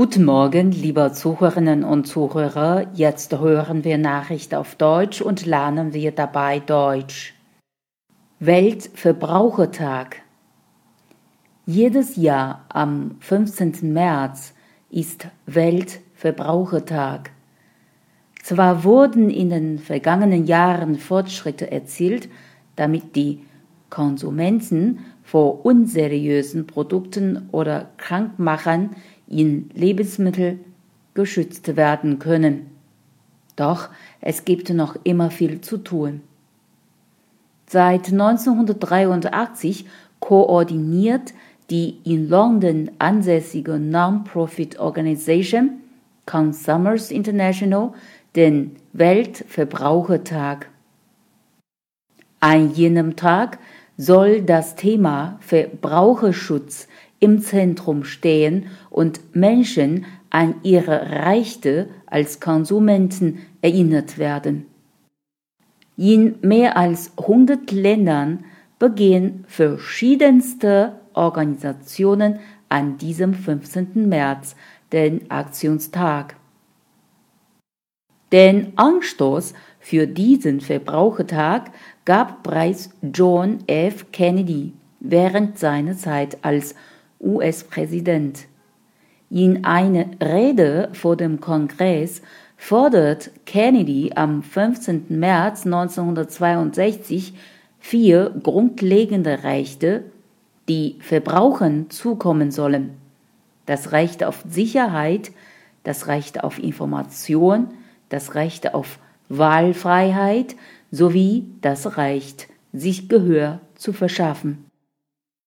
Guten Morgen, liebe Zuhörerinnen und Zuhörer. Jetzt hören wir Nachricht auf Deutsch und lernen wir dabei Deutsch. Weltverbrauchertag. Jedes Jahr am 15. März ist Weltverbrauchertag. Zwar wurden in den vergangenen Jahren Fortschritte erzielt, damit die Konsumenten vor unseriösen Produkten oder Krankmachern in Lebensmittel geschützt werden können. Doch es gibt noch immer viel zu tun. Seit 1983 koordiniert die in London ansässige Non-Profit Organisation Consumers International den Weltverbrauchertag. An jenem Tag soll das Thema Verbraucherschutz im Zentrum stehen und Menschen an ihre Rechte als Konsumenten erinnert werden. In mehr als 100 Ländern begehen verschiedenste Organisationen an diesem 15. März den Aktionstag. Den Anstoß für diesen Verbrauchertag gab bereits John F. Kennedy während seiner Zeit als US-Präsident. In einer Rede vor dem Kongress fordert Kennedy am 15. März 1962 vier grundlegende Rechte, die Verbrauchern zukommen sollen. Das Recht auf Sicherheit, das Recht auf Information, das Recht auf Wahlfreiheit sowie das Recht, sich Gehör zu verschaffen.